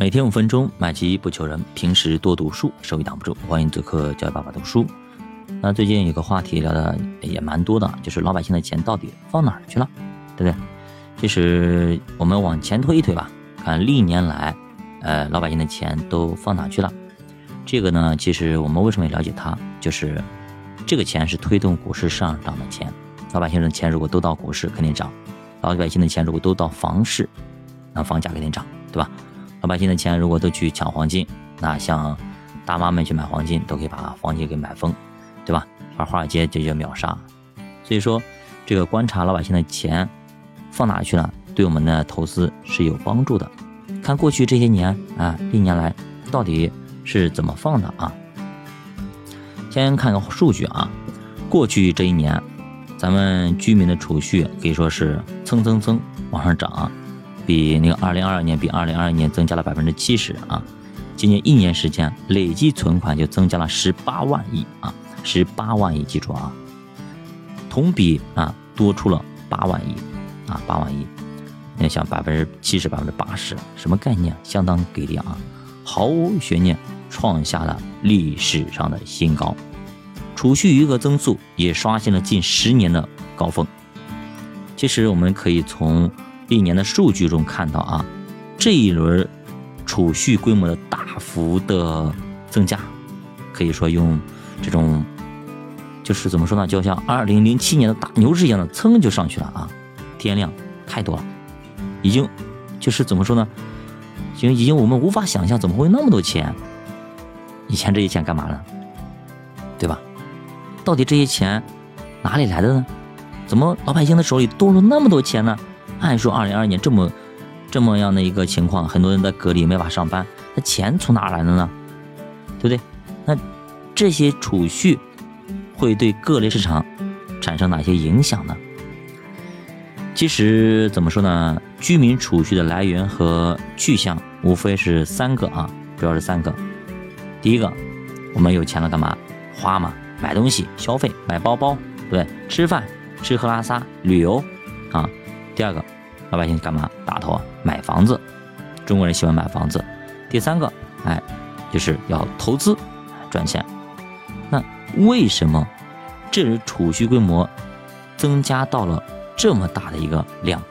每天五分钟，买基不求人。平时多读书，收益挡不住。欢迎做客教育爸爸读书。那最近有个话题聊的也蛮多的，就是老百姓的钱到底放哪儿去了，对不对？其实我们往前推一推吧，看历年来，呃，老百姓的钱都放哪去了？这个呢，其实我们为什么要了解它？就是这个钱是推动股市上涨的钱。老百姓的钱如果都到股市，肯定涨；老百姓的钱如果都到房市，那房价肯定涨，对吧？老百姓的钱如果都去抢黄金，那像大妈们去买黄金，都可以把黄金给买疯，对吧？而华尔街就叫秒杀。所以说，这个观察老百姓的钱放哪去了，对我们的投资是有帮助的。看过去这些年啊，历年来到底是怎么放的啊？先看个数据啊，过去这一年，咱们居民的储蓄可以说是蹭蹭蹭往上涨。比那个二零二二年比二零二一年增加了百分之七十啊，今年一年时间累计存款就增加了十八万亿啊，十八万亿，记住啊，同比啊多出了八万亿啊，八万亿，你想百分之七十百分之八十，什么概念？相当给力啊，毫无悬念创下了历史上的新高，储蓄余额增速也刷新了近十年的高峰。其实我们可以从。历年的数据中看到啊，这一轮储蓄规模的大幅的增加，可以说用这种就是怎么说呢，就像二零零七年的大牛市一样的，噌就上去了啊，天量太多了，已经就是怎么说呢，已经已经我们无法想象怎么会那么多钱，以前这些钱干嘛呢？对吧？到底这些钱哪里来的呢？怎么老百姓的手里多了那么多钱呢？按说二零二二年这么这么样的一个情况，很多人在隔离没法上班，那钱从哪来的呢？对不对？那这些储蓄会对各类市场产生哪些影响呢？其实怎么说呢？居民储蓄的来源和去向无非是三个啊，主要是三个。第一个，我们有钱了干嘛？花嘛，买东西、消费、买包包，对，吃饭、吃喝拉撒、旅游啊。老百姓干嘛？打头啊买房子，中国人喜欢买房子。第三个，哎，就是要投资赚钱。那为什么这储蓄规模增加到了这么大的一个量？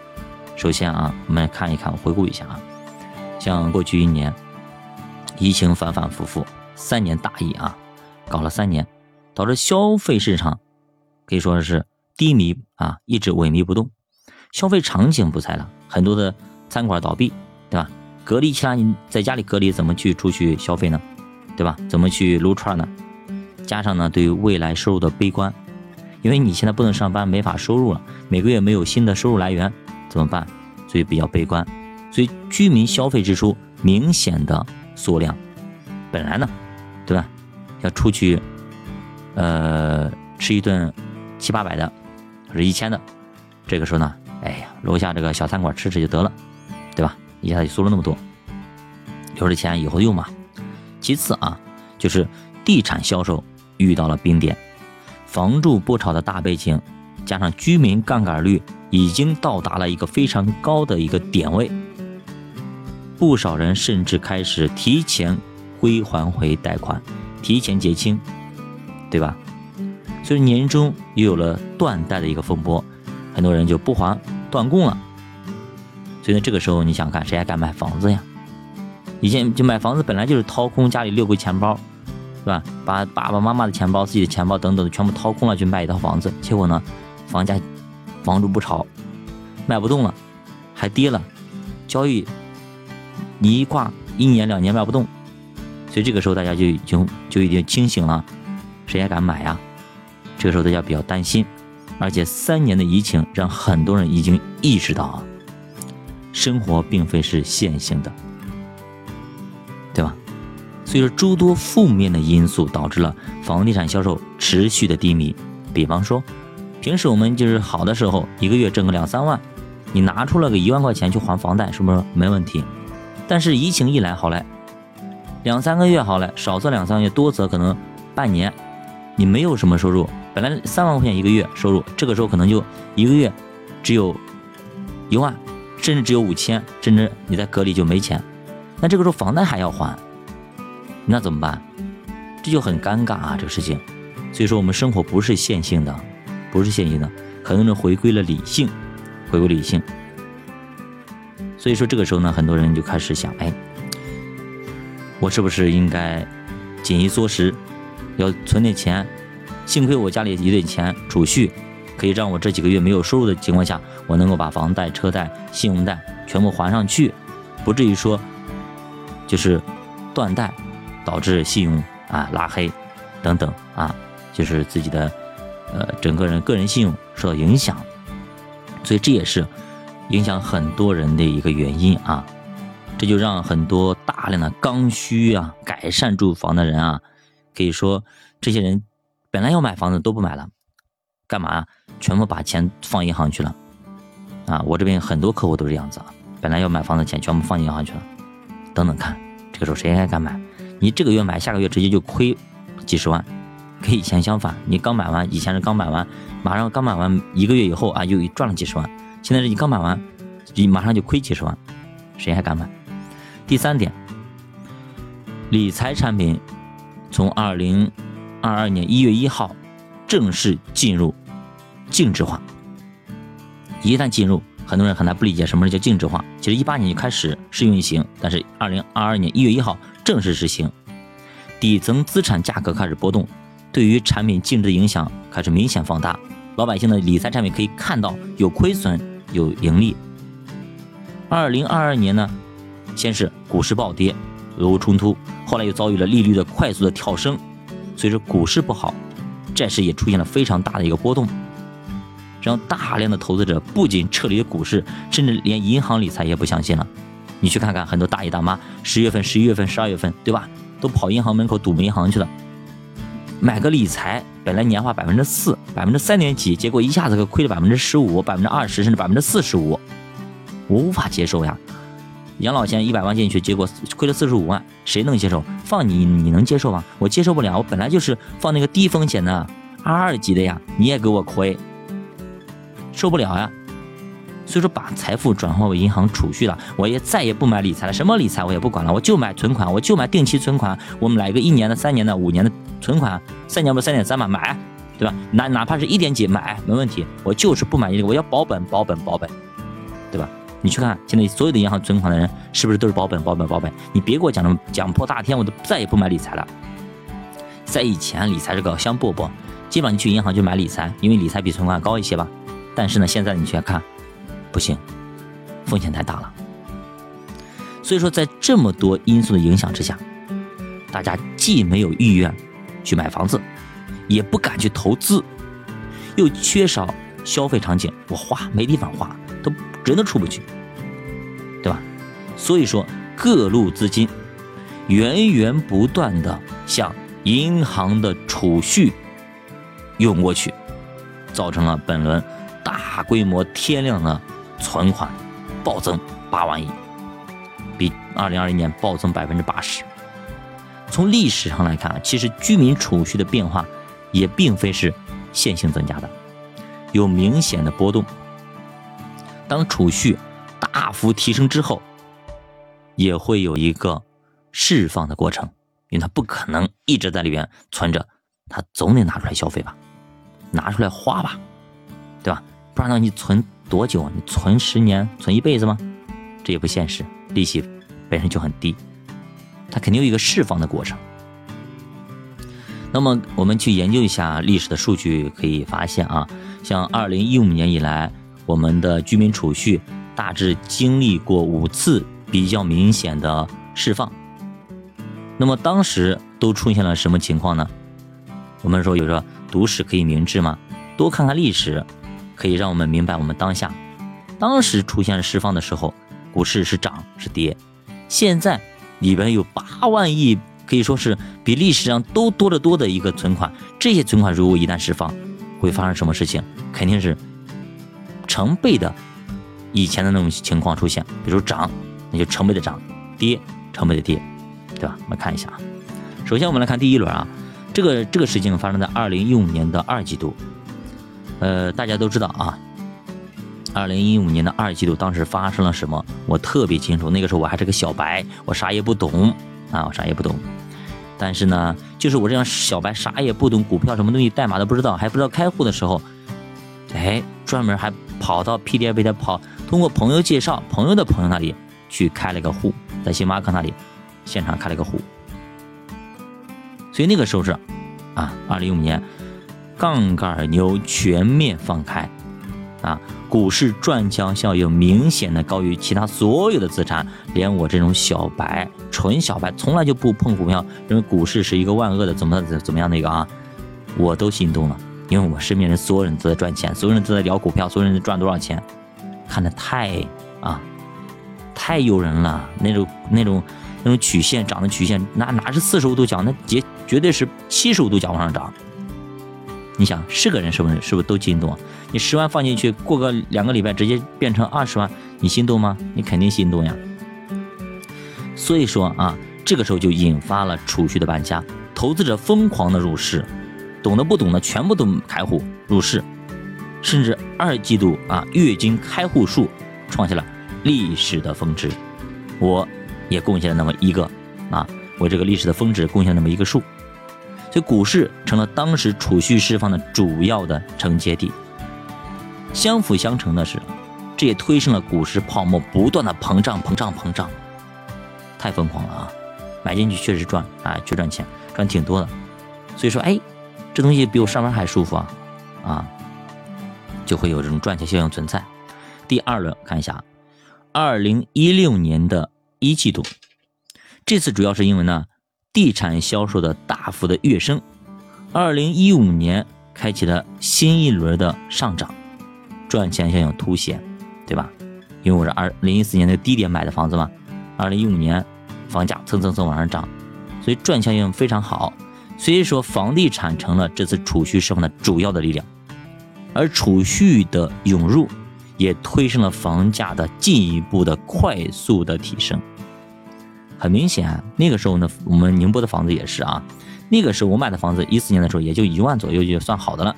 首先啊，我们来看一看，回顾一下啊，像过去一年，疫情反反复复，三年大疫啊，搞了三年，导致消费市场可以说是低迷啊，一直萎靡不动。消费场景不在了，很多的餐馆倒闭，对吧？隔离期间你在家里隔离，怎么去出去消费呢？对吧？怎么去撸串呢？加上呢，对于未来收入的悲观，因为你现在不能上班，没法收入了，每个月没有新的收入来源，怎么办？所以比较悲观，所以居民消费支出明显的缩量。本来呢，对吧？要出去，呃，吃一顿七八百的，或者一千的，这个时候呢？哎呀，楼下这个小餐馆吃吃就得了，对吧？一下就缩了那么多，留着钱以后用嘛。其次啊，就是地产销售遇到了冰点，房住不炒的大背景，加上居民杠杆率已经到达了一个非常高的一个点位，不少人甚至开始提前归还回贷款，提前结清，对吧？所以年终又有了断贷的一个风波。很多人就不还断供了，所以呢，这个时候你想看谁还敢买房子呀？以前就买房子本来就是掏空家里六个钱包，是吧？把爸爸妈妈的钱包、自己的钱包等等的全部掏空了去卖一套房子，结果呢，房价房住不炒，卖不动了，还跌了，交易你一挂一年两年卖不动，所以这个时候大家就已经就已经清醒了，谁还敢买呀？这个时候大家比较担心。而且三年的疫情让很多人已经意识到啊，生活并非是线性的，对吧？所以说诸多负面的因素导致了房地产销售持续的低迷。比方说，平时我们就是好的时候，一个月挣个两三万，你拿出了个一万块钱去还房贷，是不是没问题？但是疫情一来，好嘞，两三个月好嘞，少则两三个月，多则可能半年，你没有什么收入。本来三万块钱一个月收入，这个时候可能就一个月只有一万，甚至只有五千，甚至你在隔离就没钱，那这个时候房贷还要还，那怎么办？这就很尴尬啊，这个事情。所以说，我们生活不是线性的，不是线性的，很多人回归了理性，回归理性。所以说，这个时候呢，很多人就开始想，哎，我是不是应该紧衣缩食，要存点钱？幸亏我家里有点钱储蓄，可以让我这几个月没有收入的情况下，我能够把房贷、车贷、信用贷全部还上去，不至于说就是断贷，导致信用啊拉黑等等啊，就是自己的呃整个人个人信用受到影响。所以这也是影响很多人的一个原因啊，这就让很多大量的刚需啊改善住房的人啊，可以说这些人。本来要买房子都不买了，干嘛？全部把钱放银行去了，啊！我这边很多客户都是这样子啊，本来要买房子钱全部放银行去了，等等看，这个时候谁还敢买？你这个月买，下个月直接就亏几十万，跟以前相反，你刚买完，以前是刚买完，马上刚买完一个月以后啊，又赚了几十万，现在是你刚买完，你马上就亏几十万，谁还敢买？第三点，理财产品从二零。二二年一月一号，正式进入净值化。一旦进入，很多人很难不理解什么叫净值化。其实一八年就开始试运行，但是二零二二年一月一号正式实行。底层资产价格开始波动，对于产品净值的影响开始明显放大。老百姓的理财产品可以看到有亏损有盈利。二零二二年呢，先是股市暴跌，俄乌冲突，后来又遭遇了利率的快速的跳升。随着股市不好，债市也出现了非常大的一个波动，让大量的投资者不仅撤离了股市，甚至连银行理财也不相信了。你去看看，很多大爷大妈，十月份、十一月份、十二月份，对吧？都跑银行门口堵银行去了，买个理财，本来年化百分之四、百分之三点几，结果一下子亏了百分之十五、百分之二十，甚至百分之四十五，我无法接受呀。养老险一百万进去，结果亏了四十五万，谁能接受？放你，你能接受吗？我接受不了。我本来就是放那个低风险的二二级的呀，你也给我亏，受不了呀。所以说，把财富转化为银行储蓄了，我也再也不买理财了。什么理财我也不管了，我就买存款，我就买定期存款。我们来个一年的、三年的、五年的存款，三年不是三点三嘛，买，对吧？哪哪怕是一点几买没问题，我就是不满意这个，我要保本，保本，保本，对吧？你去看现在所有的银行存款的人，是不是都是保本、保本、保本？你别给我讲什么讲破大天，我都再也不买理财了。在以前，理财是个香饽饽，基本上你去银行就买理财，因为理财比存款高一些吧。但是呢，现在你去看，不行，风险太大了。所以说，在这么多因素的影响之下，大家既没有意愿去买房子，也不敢去投资，又缺少消费场景，我花没地方花。都人都出不去，对吧？所以说，各路资金源源不断的向银行的储蓄涌过去，造成了本轮大规模天量的存款暴增八万亿，比二零二一年暴增百分之八十。从历史上来看，其实居民储蓄的变化也并非是线性增加的，有明显的波动。当储蓄大幅提升之后，也会有一个释放的过程，因为它不可能一直在里边存着，它总得拿出来消费吧，拿出来花吧，对吧？不然呢，你存多久？你存十年、存一辈子吗？这也不现实，利息本身就很低，它肯定有一个释放的过程。那么我们去研究一下历史的数据，可以发现啊，像二零一五年以来。我们的居民储蓄大致经历过五次比较明显的释放，那么当时都出现了什么情况呢？我们说有说读史可以明智吗？多看看历史，可以让我们明白我们当下。当时出现释放的时候，股市是涨是跌？现在里边有八万亿，可以说是比历史上都多得多的一个存款。这些存款如果一旦释放，会发生什么事情？肯定是。成倍的以前的那种情况出现，比如涨，那就成倍的涨；跌，成倍的跌，对吧？我们看一下啊。首先我们来看第一轮啊，这个这个事情发生在二零一五年的二季度。呃，大家都知道啊，二零一五年的二季度，当时发生了什么？我特别清楚。那个时候我还是个小白，我啥也不懂啊，我啥也不懂。但是呢，就是我这样小白，啥也不懂，股票什么东西，代码都不知道，还不知道开户的时候，哎，专门还跑到 PDF 的跑，通过朋友介绍，朋友的朋友那里去开了个户，在星巴克那里现场开了个户。所以那个时候是啊，二零一五年，杠杆牛全面放开。啊，股市转强效应明显的高于其他所有的资产，连我这种小白、纯小白，从来就不碰股票，认为股市是一个万恶的，怎么怎么样的一个啊，我都心动了，因为我身边人所有人都在赚钱，所有人都在聊股票，所有人都赚多少钱，看的太啊，太诱人了，那种那种那种曲线涨的曲线，那哪是四十五度角，那绝绝对是七十五度角往上涨。你想是个人是不是是不是都心动？你十万放进去，过个两个礼拜直接变成二十万，你心动吗？你肯定心动呀。所以说啊，这个时候就引发了储蓄的搬家，投资者疯狂的入市，懂的不懂的全部都开户入市，甚至二季度啊月均开户数创下了历史的峰值，我也贡献了那么一个啊，为这个历史的峰值贡献那么一个数。所以股市成了当时储蓄释放的主要的承接地。相辅相成的是，这也推升了股市泡沫不断的膨胀、膨胀、膨胀，太疯狂了啊！买进去确实赚啊，确赚钱，赚挺多的。所以说，哎，这东西比我上班还舒服啊，啊，就会有这种赚钱效应存在。第二轮看一下，二零一六年的一季度，这次主要是因为呢。地产销售的大幅的跃升，二零一五年开启了新一轮的上涨，赚钱效应凸显，对吧？因为我是二零一四年的低点买的房子嘛，二零一五年房价蹭蹭蹭往上涨，所以赚钱效应非常好。所以说，房地产成了这次储蓄释放的主要的力量，而储蓄的涌入也推升了房价的进一步的快速的提升。很明显，那个时候呢，我们宁波的房子也是啊。那个时候我买的房子，一四年的时候也就一万左右，就算好的了。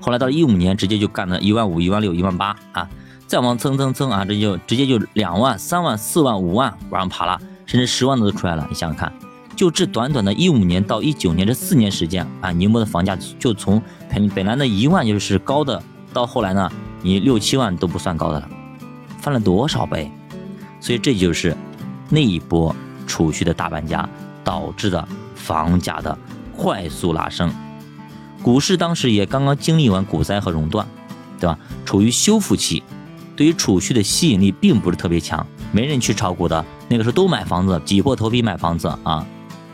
后来到一五年，直接就干了一万五、一万六、一万八啊，再往蹭蹭蹭啊，这就直接就两万、三万、四万、五万往上爬了，甚至十万都出来了。你想想看，就这短短的一五年到一九年这四年时间啊，宁波的房价就从本本来的一万就是高的，到后来呢，你六七万都不算高的了，翻了多少倍？所以这就是。那一波储蓄的大搬家导致的房价的快速拉升，股市当时也刚刚经历完股灾和熔断，对吧？处于修复期，对于储蓄的吸引力并不是特别强，没人去炒股的。那个时候都买房子，挤破头皮买房子啊！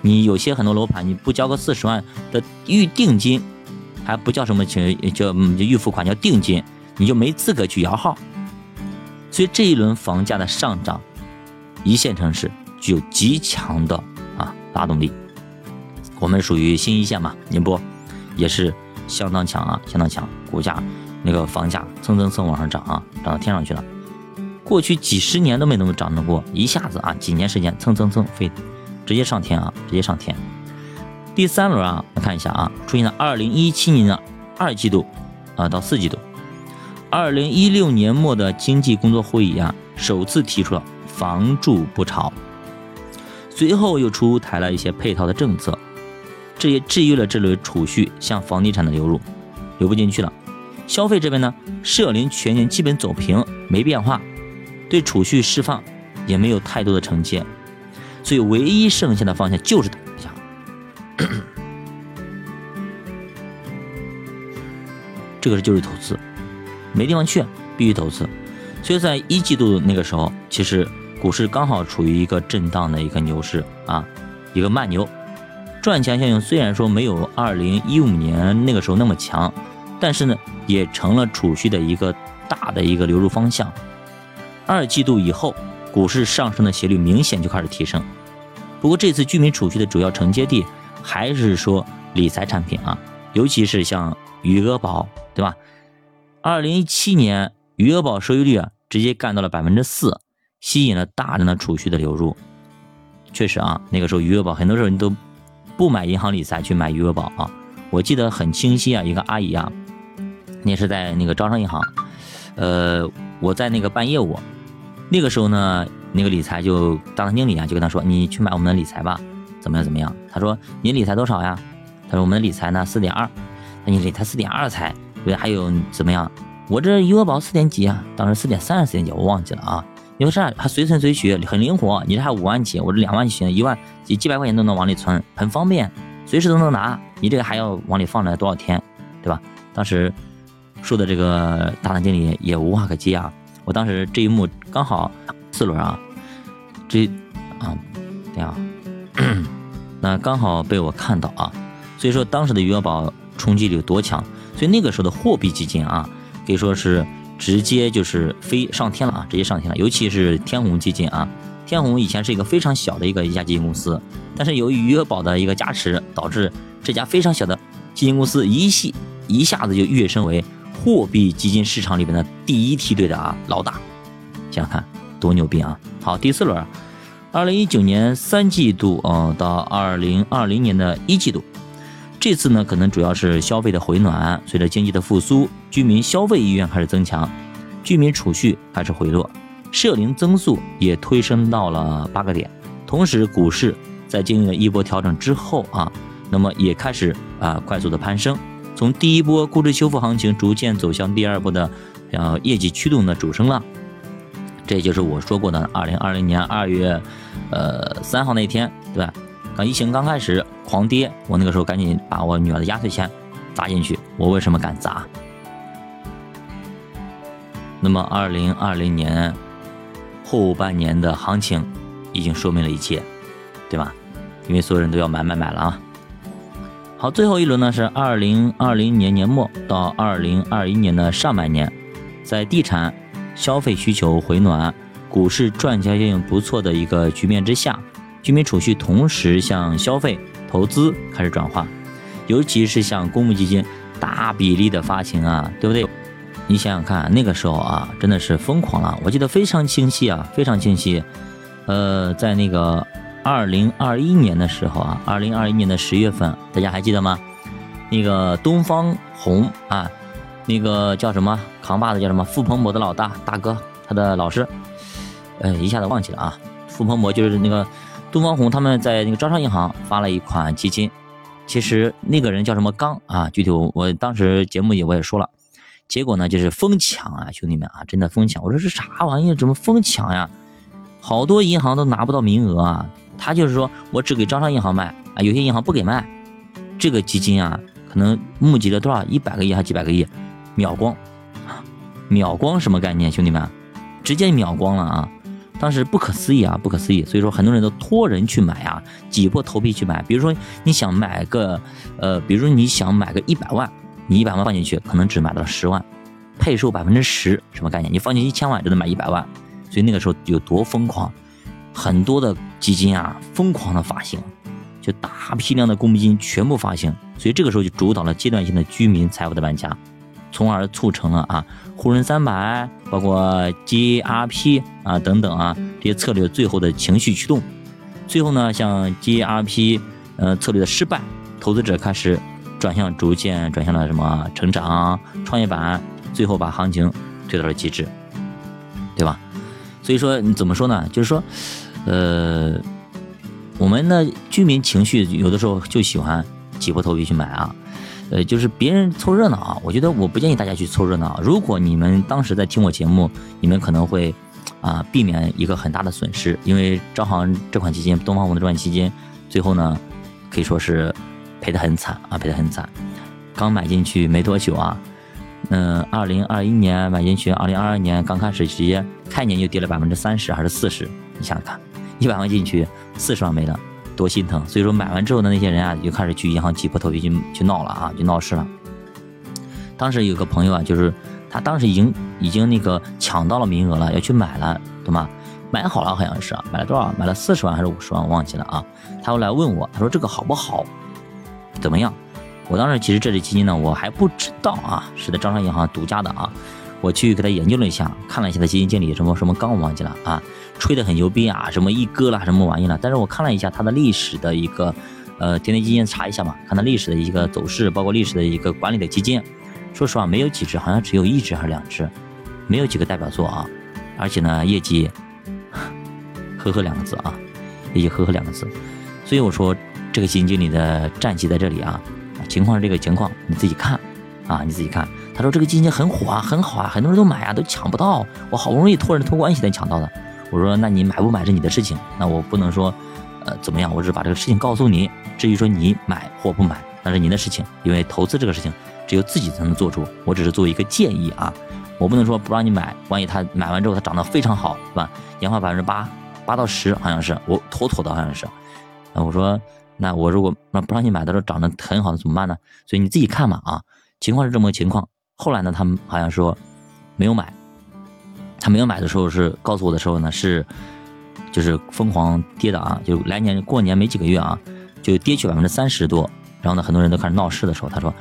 你有些很多楼盘，你不交个四十万的预定金，还不叫什么钱，叫预付款，叫定金，你就没资格去摇号。所以这一轮房价的上涨。一线城市具有极强的啊拉动力，我们属于新一线嘛，宁波也是相当强啊，相当强，股价那个房价蹭蹭蹭往上涨啊，涨到天上去了。过去几十年都没那么涨得过，一下子啊几年时间蹭蹭蹭飞，直接上天啊，直接上天。第三轮啊，来看一下啊，出现了二零一七年的二季度啊到四季度，二零一六年末的经济工作会议啊，首次提出了。房住不炒，随后又出台了一些配套的政策，这也制约了这轮储蓄向房地产的流入，流不进去了。消费这边呢，社零全年基本走平，没变化，对储蓄释放也没有太多的承接，所以唯一剩下的方向就是等一下，这个是就是投资，没地方去，必须投资。所以在一季度那个时候，其实。股市刚好处于一个震荡的一个牛市啊，一个慢牛，赚钱效应虽然说没有二零一五年那个时候那么强，但是呢，也成了储蓄的一个大的一个流入方向。二季度以后，股市上升的斜率明显就开始提升。不过这次居民储蓄的主要承接地还是说理财产品啊，尤其是像余额宝，对吧？二零一七年余额宝收益率啊，直接干到了百分之四。吸引了大量的储蓄的流入，确实啊，那个时候余额宝很多时候你都不买银行理财，去买余额宝啊。我记得很清晰啊，一个阿姨啊，那是在那个招商银行，呃，我在那个办业务，那个时候呢，那个理财就大堂经理啊就跟他说，你去买我们的理财吧，怎么样怎么样？他说你理财多少呀？他说我们的理财呢四点二，那你理财四点二才对，还有怎么样？我这余额宝四点几啊？当时四点三还是四点几？我忘记了啊。因为啥？还随存随取，很灵活。你这还五万起，我这两万起，一万几几百块钱都能往里存，很方便，随时都能拿。你这个还要往里放着多少天，对吧？当时说的这个大堂经理也无话可接啊。我当时这一幕刚好四轮啊，这啊，这样，那刚好被我看到啊。所以说当时的余额宝冲击力有多强？所以那个时候的货币基金啊，可以说是。直接就是飞上天了啊！直接上天了，尤其是天弘基金啊。天弘以前是一个非常小的一个一家基金公司，但是由于余额宝的一个加持，导致这家非常小的基金公司一系一下子就跃升为货币基金市场里边的第一梯队的啊老大。想想看，多牛逼啊！好，第四轮，二零一九年三季度啊到二零二零年的一季度。这次呢，可能主要是消费的回暖，随着经济的复苏，居民消费意愿开始增强，居民储蓄开始回落，社零增速也推升到了八个点。同时，股市在经历了一波调整之后啊，那么也开始啊快速的攀升，从第一波估值修复行情逐渐走向第二波的呃业绩驱动的主升浪。这就是我说过的，二零二零年二月呃三号那天，对吧？刚疫情刚开始狂跌，我那个时候赶紧把我女儿的压岁钱砸进去。我为什么敢砸？那么二零二零年后半年的行情已经说明了一切，对吧？因为所有人都要买买买了啊。好，最后一轮呢是二零二零年年末到二零二一年的上半年，在地产消费需求回暖、股市赚钱效应不错的一个局面之下。居民储蓄同时向消费、投资开始转化，尤其是像公募基金大比例的发行啊，对不对？你想想看，那个时候啊，真的是疯狂了。我记得非常清晰啊，非常清晰。呃，在那个二零二一年的时候啊，二零二一年的十月份，大家还记得吗？那个东方红啊，那个叫什么扛把子叫什么？付鹏博的老大大哥，他的老师，呃，一下子忘记了啊。付鹏博就是那个。东方红他们在那个招商银行发了一款基金，其实那个人叫什么刚啊？具体我我当时节目里我也说了，结果呢就是疯抢啊，兄弟们啊，真的疯抢！我说这啥玩意？怎么疯抢呀？好多银行都拿不到名额啊！他就是说我只给招商银行卖啊，有些银行不给卖。这个基金啊，可能募集了多少？一百个亿还几百个亿，秒光，秒光什么概念？兄弟们，直接秒光了啊！当时不可思议啊，不可思议，所以说很多人都托人去买啊，挤破头皮去买。比如说你想买个，呃，比如说你想买个一百万，你一百万放进去，可能只买到十万，配售百分之十，什么概念？你放进一千万就能买一百万，所以那个时候有多疯狂，很多的基金啊，疯狂的发行，就大批量的公募基金全部发行，所以这个时候就主导了阶段性的居民财富的搬家。从而促成了啊沪深三百，包括 GRP 啊等等啊这些策略最后的情绪驱动，最后呢像 GRP 呃策略的失败，投资者开始转向逐渐转向了什么成长创业板，最后把行情推到了极致，对吧？所以说你怎么说呢？就是说，呃，我们的居民情绪有的时候就喜欢挤破头皮去买啊。呃，就是别人凑热闹啊，我觉得我不建议大家去凑热闹。如果你们当时在听我节目，你们可能会啊避免一个很大的损失，因为招行这款基金，东方红的这款基金，最后呢可以说是赔得很惨啊，赔得很惨。刚买进去没多久啊，嗯，二零二一年买进去，二零二二年刚开始直接开年就跌了百分之三十还是四十，你想想看，一百万进去四十万没了。多心疼，所以说买完之后的那些人啊，就开始去银行挤破头皮去去闹了啊，就闹事了。当时有个朋友啊，就是他当时已经已经那个抢到了名额了，要去买了，懂吗？买好了好像是，买了多少？买了四十万还是五十万？我忘记了啊。他后来问我，他说这个好不好？怎么样？我当时其实这类基金呢，我还不知道啊，是在招商银行独家的啊。我去给他研究了一下，看了一下他基金经理什么什么刚我忘记了啊，吹得很牛逼啊，什么一哥啦什么玩意了。但是我看了一下他的历史的一个，呃，天天基金查一下嘛，看他历史的一个走势，包括历史的一个管理的基金，说实话没有几只，好像只有一只还是两只，没有几个代表作啊，而且呢，业绩 呵呵两个字啊，业绩呵呵两个字。所以我说，这个基金经理的战绩在这里啊，情况是这个情况，你自己看啊，你自己看。他说这个基金很火啊，很好啊，很多人都买啊，都抢不到。我好不容易托人托关系才抢到的。我说，那你买不买是你的事情，那我不能说，呃，怎么样？我只是把这个事情告诉你。至于说你买或不买，那是您的事情，因为投资这个事情只有自己才能做出。我只是做一个建议啊，我不能说不让你买，万一他买完之后他涨得非常好，是吧？年化百分之八八到十，好像是我妥妥的好像是。啊，我说，那我如果那不让你买的时候涨得很好怎么办呢？所以你自己看嘛啊，情况是这么个情况。后来呢，他们好像说没有买，他没有买的时候是告诉我的时候呢是就是疯狂跌的啊，就来年过年没几个月啊，就跌去百分之三十多。然后呢，很多人都开始闹事的时候，他说：“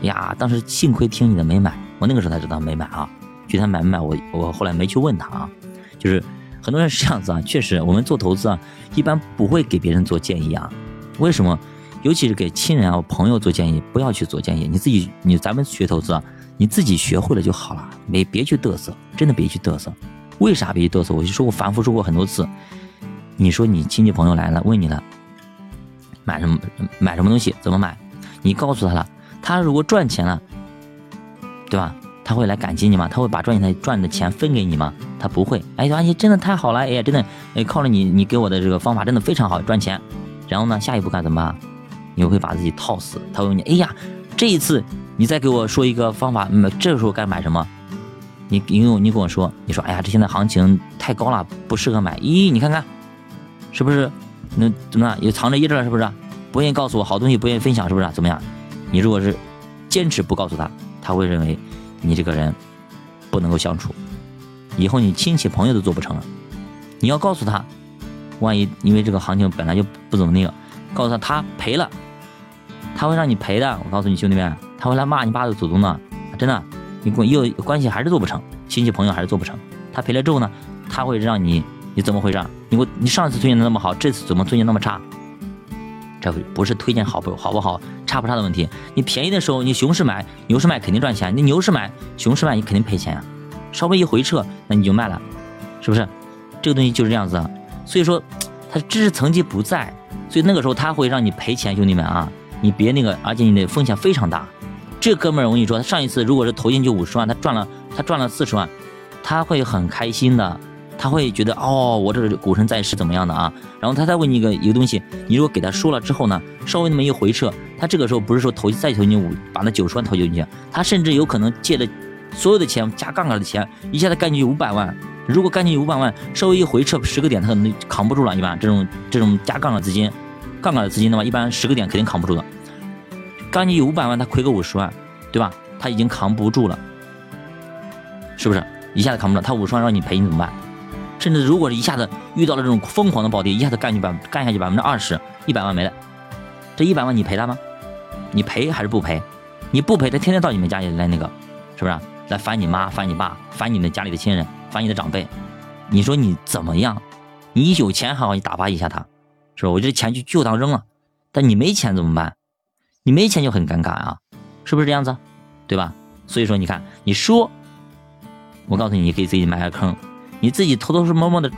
呀，当时幸亏听你的没买，我那个时候才知道没买啊。具体他买没买，我我后来没去问他啊。就是很多人是这样子啊，确实我们做投资啊，一般不会给别人做建议啊。为什么？尤其是给亲人啊、朋友做建议，不要去做建议。你自己，你咱们学投资啊。”你自己学会了就好了，没别去嘚瑟，真的别去嘚瑟。为啥别去嘚瑟？我就说过，反复说过很多次。你说你亲戚朋友来了，问你了，买什么买什么东西，怎么买？你告诉他了，他如果赚钱了，对吧？他会来感激你吗？他会把赚钱赚的钱分给你吗？他不会。哎，阿姨真的太好了，哎呀，真的，哎，靠了你，你给我的这个方法真的非常好，赚钱。然后呢，下一步该怎么办？你会把自己套死。他问你，哎呀，这一次。你再给我说一个方法，嗯，这个时候该买什么？你因为你跟我说，你说，哎呀，这现在行情太高了，不适合买。咦，你看看，是不是？那怎么样？也藏着掖着了，是不是？不愿意告诉我好东西，不愿意分享，是不是？怎么样？你如果是坚持不告诉他，他会认为你这个人不能够相处，以后你亲戚朋友都做不成了。你要告诉他，万一因为这个行情本来就不怎么那个，告诉他他赔了，他会让你赔的。我告诉你兄弟们。他会来骂你爸的祖宗呢，真的，你关又关系还是做不成，亲戚朋友还是做不成。他赔了之后呢，他会让你，你怎么回事？你我你上次推荐的那么好，这次怎么推荐那么差？这不是推荐好不好不好，差不差的问题。你便宜的时候，你熊市买，牛市卖肯定赚钱；你牛市买，熊市卖你肯定赔钱呀。稍微一回撤，那你就卖了，是不是？这个东西就是这样子。所以说，他知识层级不在，所以那个时候他会让你赔钱，兄弟们啊，你别那个，而且你的风险非常大。这哥们儿，我跟你说，他上一次如果是投进去五十万，他赚了，他赚了四十万，他会很开心的，他会觉得哦，我这股神在世怎么样的啊？然后他再问你一个一个东西，你如果给他说了之后呢，稍微那么一回撤，他这个时候不是说投再投进五，把那九十万投进去，他甚至有可能借的所有的钱加杠杆的钱，一下子干进去五百万。如果干进去五百万，稍微一回撤十个点，他可能扛不住了。一般这种这种加杠杆资金，杠杆的资金的话，一般十个点肯定扛不住的。刚你有五百万，他亏个五十万，对吧？他已经扛不住了，是不是？一下子扛不住，他五十万让你赔，你怎么办？甚至如果是一下子遇到了这种疯狂的暴跌，一下子干去百干下去百分之二十，一百万没了，这一百万你赔他吗？你赔还是不赔？你不赔，他天天到你们家里来那个，是不是？来烦你妈，烦你爸，烦你们家里的亲人，烦你的长辈，你说你怎么样？你有钱还好，你打发一下他，是吧？我这钱就就当扔了，但你没钱怎么办？你没钱就很尴尬啊，是不是这样子，对吧？所以说，你看，你说，我告诉你，你可以自己埋个坑，你自己偷偷摸摸的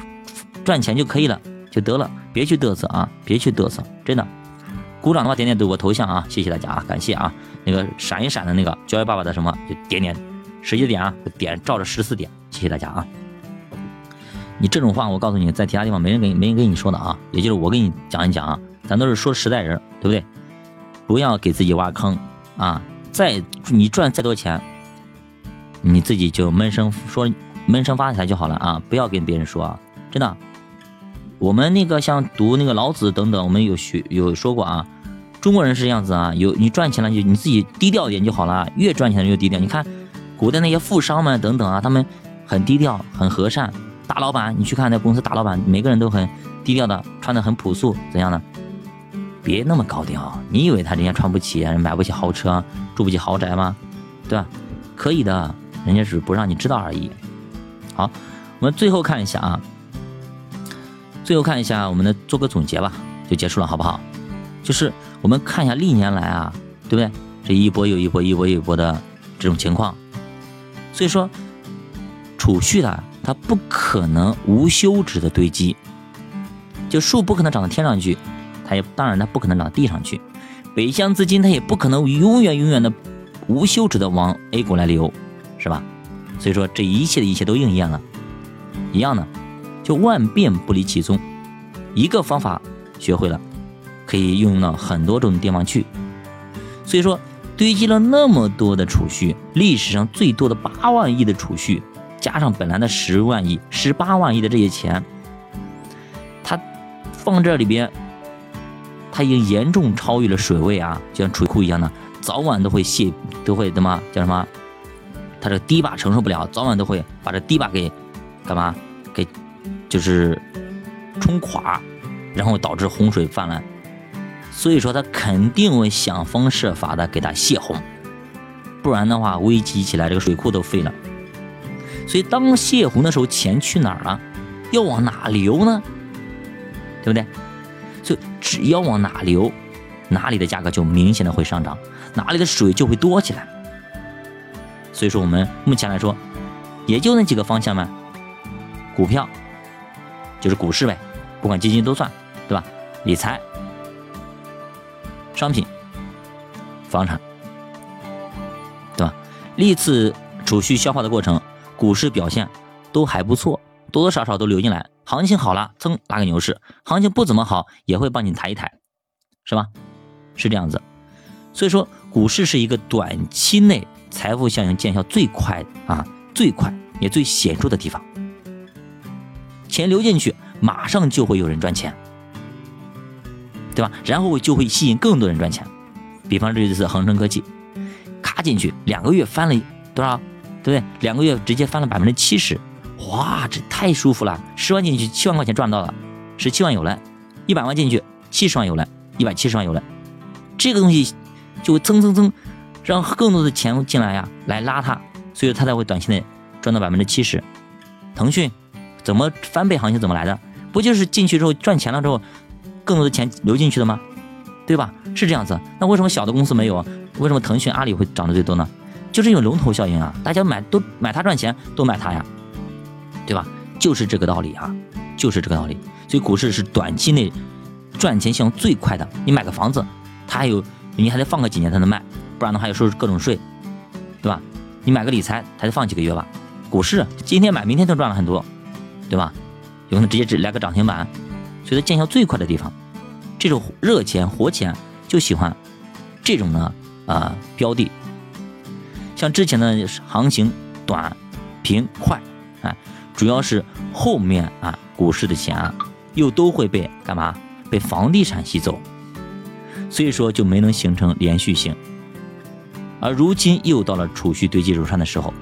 赚钱就可以了，就得了，别去嘚瑟啊，别去嘚瑟，真的。鼓掌的话点点对我头像啊，谢谢大家啊，感谢啊。那个闪一闪的那个教育爸爸的什么就点点，十几点啊，点照着十四点，谢谢大家啊。你这种话，我告诉你，在其他地方没人跟你没人跟你说的啊，也就是我跟你讲一讲啊，咱都是说实在人，对不对？不要给自己挖坑啊！再你赚再多钱，你自己就闷声说闷声发财就好了啊！不要跟别人说啊！真的，我们那个像读那个老子等等，我们有学有说过啊。中国人是这样子啊，有你赚钱了就你自己低调一点就好了，越赚钱越低调。你看古代那些富商们等等啊，他们很低调很和善。大老板，你去看那公司大老板，每个人都很低调的，穿的很朴素，怎样的？别那么高调，你以为他人家穿不起，买不起豪车，住不起豪宅吗？对吧？可以的，人家只是不让你知道而已。好，我们最后看一下啊，最后看一下，我们的做个总结吧，就结束了，好不好？就是我们看一下历年来啊，对不对？这一波又一波，一波又一波的这种情况。所以说，储蓄的它不可能无休止的堆积，就树不可能长到天上去，也当然它不可能长到地上去，北向资金它也不可能永远永远的无休止的往 A 股来流，是吧？所以说这一切的一切都应验了，一样的，就万变不离其宗，一个方法学会了，可以运用到很多种地方去，所以说。堆积了那么多的储蓄，历史上最多的八万亿的储蓄，加上本来的十万亿、十八万亿的这些钱，它放这里边，它已经严重超越了水位啊，就像水库一样的，早晚都会泄，都会怎么叫什么？它这堤坝承受不了，早晚都会把这堤坝给干嘛？给就是冲垮，然后导致洪水泛滥。所以说他肯定会想方设法的给它泄洪，不然的话危机起来这个水库都废了。所以当泄洪的时候，钱去哪儿了？要往哪流呢？对不对？只要往哪流，哪里的价格就明显的会上涨，哪里的水就会多起来。所以说我们目前来说，也就那几个方向嘛，股票就是股市呗，不管基金都算，对吧？理财。商品、房产，对吧？历次储蓄消化的过程，股市表现都还不错，多多少少都流进来。行情好了，噌拉个牛市；行情不怎么好，也会帮你抬一抬，是吧？是这样子。所以说，股市是一个短期内财富效应见效最快啊、最快也最显著的地方。钱流进去，马上就会有人赚钱。对吧？然后就会吸引更多人赚钱，比方这次恒生科技，卡进去两个月翻了多少？对不对？两个月直接翻了百分之七十，哇，这太舒服了！十万进去七万块钱赚到了，十七万有了；一百万进去七十万有了，一百七十万有了。这个东西就会蹭蹭蹭，让更多的钱进来呀，来拉它，所以它才会短期内赚到百分之七十。腾讯怎么翻倍行情怎么来的？不就是进去之后赚钱了之后？更多的钱流进去的吗？对吧？是这样子。那为什么小的公司没有？为什么腾讯、阿里会涨得最多呢？就是因为龙头效应啊！大家买都买它赚钱，都买它呀，对吧？就是这个道理啊，就是这个道理。所以股市是短期内赚钱效应最快的。你买个房子，它还有你还得放个几年才能卖，不然的话要收各种税，对吧？你买个理财还得放几个月吧。股市今天买，明天就赚了很多，对吧？有可能直接只来个涨停板。所以它见效最快的地方，这种热钱活钱就喜欢这种呢啊标的，像之前的行情短平快，哎，主要是后面啊股市的钱啊又都会被干嘛被房地产吸走，所以说就没能形成连续性，而如今又到了储蓄堆积如山的时候，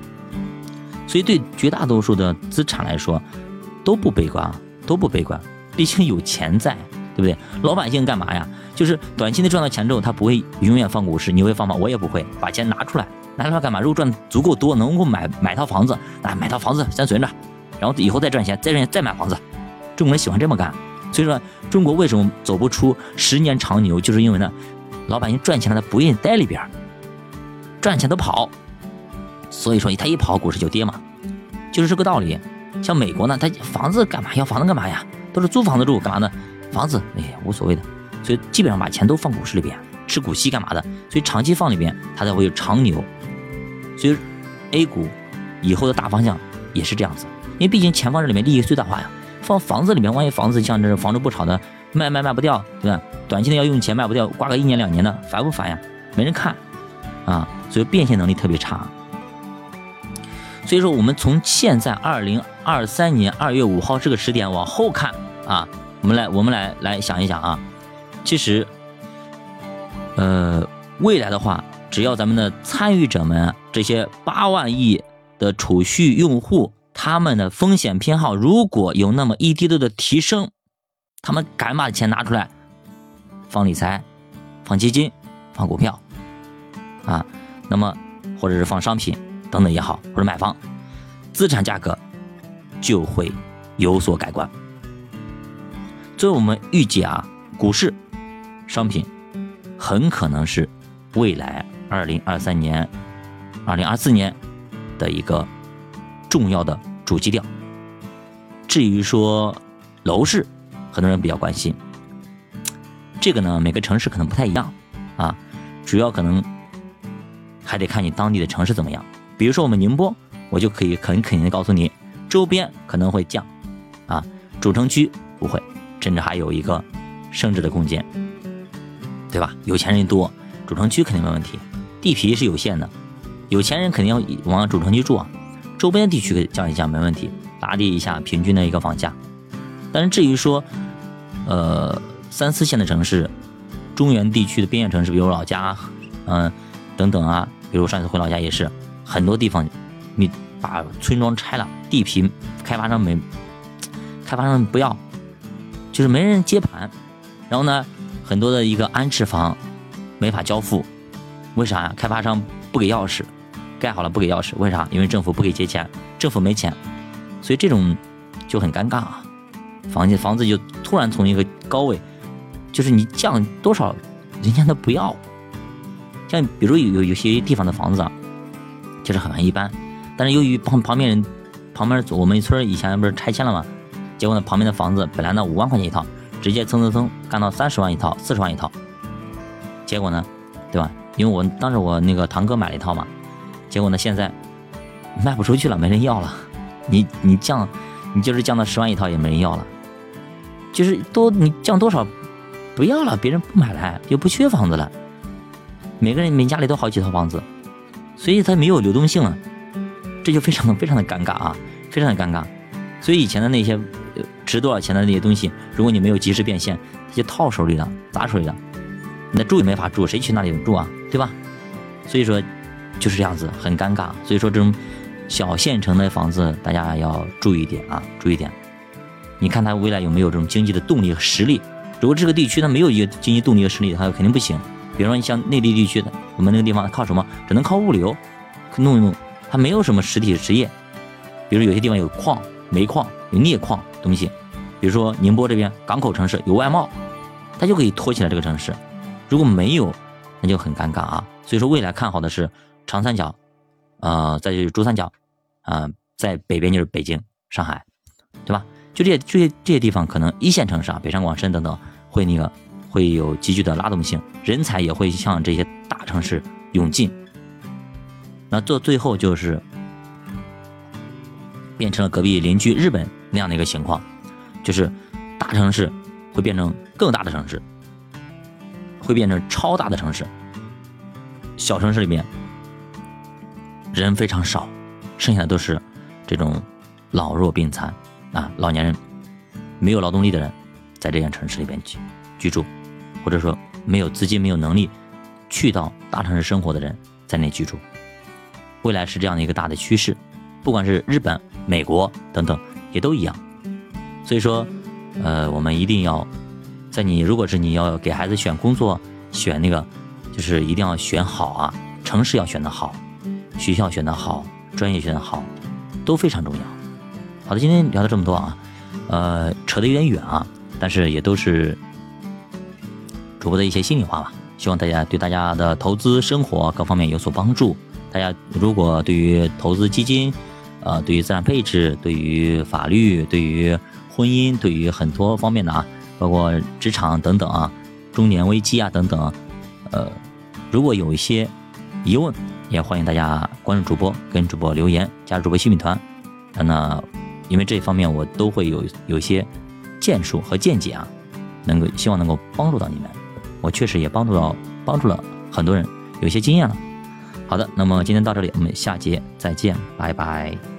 所以对绝大多数的资产来说都不悲观啊，都不悲观。毕竟有钱在，对不对？老百姓干嘛呀？就是短期内赚到钱之后，他不会永远放股市，你会放吗？我也不会，把钱拿出来，拿出来干嘛？如果赚足够多，能够买买套房子，那买套房子先存着，然后以后再赚钱，再赚钱再买房子。中国人喜欢这么干，所以说中国为什么走不出十年长牛，就是因为呢，老百姓赚钱了，他不愿意待里边，赚钱都跑，所以说他一跑，股市就跌嘛，就是这个道理。像美国呢，他房子干嘛要房子干嘛呀？都是租房子住，干嘛呢？房子哎呀无所谓的，所以基本上把钱都放股市里边，吃股息干嘛的？所以长期放里边，它才会有长牛。所以 A 股以后的大方向也是这样子，因为毕竟钱放这里面利益最大化呀。放房子里面，万一房子像这种房子不炒的，卖卖卖不掉，对吧？短期内要用钱卖不掉，挂个一年两年的，烦不烦呀？没人看啊，所以变现能力特别差。所以说，我们从现在二零二三年二月五号这个时点往后看啊，我们来我们来来想一想啊，其实，呃，未来的话，只要咱们的参与者们这些八万亿的储蓄用户，他们的风险偏好如果有那么一滴滴的提升，他们敢把钱拿出来放理财、放基金、放股票啊，那么或者是放商品。等等也好，或者买房，资产价格就会有所改观。所以我们预计啊，股市、商品很可能是未来二零二三年、二零二四年的一个重要的主基调。至于说楼市，很多人比较关心。这个呢，每个城市可能不太一样啊，主要可能还得看你当地的城市怎么样。比如说我们宁波，我就可以很肯定的告诉你，周边可能会降，啊，主城区不会，甚至还有一个升值的空间，对吧？有钱人多，主城区肯定没问题，地皮是有限的，有钱人肯定要往主城区住啊，周边地区降一降没问题，打底一下平均的一个房价。但是至于说，呃。三四线的城市，中原地区的边远城市，比如老家，嗯，等等啊，比如上次回老家也是，很多地方你把村庄拆了，地皮开发商没，开发商不要，就是没人接盘，然后呢，很多的一个安置房没法交付，为啥呀？开发商不给钥匙，盖好了不给钥匙，为啥？因为政府不给借钱，政府没钱，所以这种就很尴尬啊，房子房子就突然从一个高位。就是你降多少，人家都不要。像比如有有些地方的房子啊，就是很一般，但是由于旁旁边人旁边我们村以前不是拆迁了吗？结果呢，旁边的房子本来呢五万块钱一套，直接蹭蹭蹭干到三十万一套、四十万一套。结果呢，对吧？因为我当时我那个堂哥买了一套嘛，结果呢现在卖不出去了，没人要了。你你降，你就是降到十万一套也没人要了，就是多你降多少？不要了，别人不买了，又不缺房子了。每个人每家里都好几套房子，所以它没有流动性了，这就非常的非常的尴尬啊，非常的尴尬。所以以前的那些值多少钱的那些东西，如果你没有及时变现，就套手里了，砸手里了，那住也没法住，谁去那里住啊，对吧？所以说就是这样子，很尴尬。所以说这种小县城的房子，大家要注意一点啊，注意点。你看它未来有没有这种经济的动力和实力？如果这个地区它没有一个经济动力和实力，它肯定不行。比如说你像内地地区的，我们那个地方靠什么？只能靠物流，弄一弄，它没有什么实体职业。比如有些地方有矿、煤矿、有镍矿东西，比如说宁波这边港口城市有外贸，它就可以托起来这个城市。如果没有，那就很尴尬啊。所以说未来看好的是长三角，呃，再就是珠三角，啊，在北边就是北京、上海，对吧？就这些这些这些地方，可能一线城市啊，北上广深等等。会那个会有急剧的拉动性，人才也会向这些大城市涌进。那做最后就是变成了隔壁邻居日本那样的一个情况，就是大城市会变成更大的城市，会变成超大的城市。小城市里面人非常少，剩下的都是这种老弱病残啊，老年人，没有劳动力的人。在这样城市里边居居住，或者说没有资金、没有能力去到大城市生活的人在那居住，未来是这样的一个大的趋势，不管是日本、美国等等，也都一样。所以说，呃，我们一定要在你如果是你要给孩子选工作，选那个就是一定要选好啊，城市要选的好，学校选的好，专业选的好，都非常重要。好的，今天聊了这么多啊，呃，扯得有点远啊。但是也都是主播的一些心里话吧，希望大家对大家的投资、生活各方面有所帮助。大家如果对于投资基金，呃，对于资产配置、对于法律、对于婚姻、对于很多方面的啊，包括职场等等啊，中年危机啊等等，呃，如果有一些疑问，也欢迎大家关注主播，跟主播留言，加入主播新品团。那因为这方面我都会有有些。建树和见解啊，能够希望能够帮助到你们，我确实也帮助到帮助了很多人，有些经验了。好的，那么今天到这里，我们下节再见，拜拜。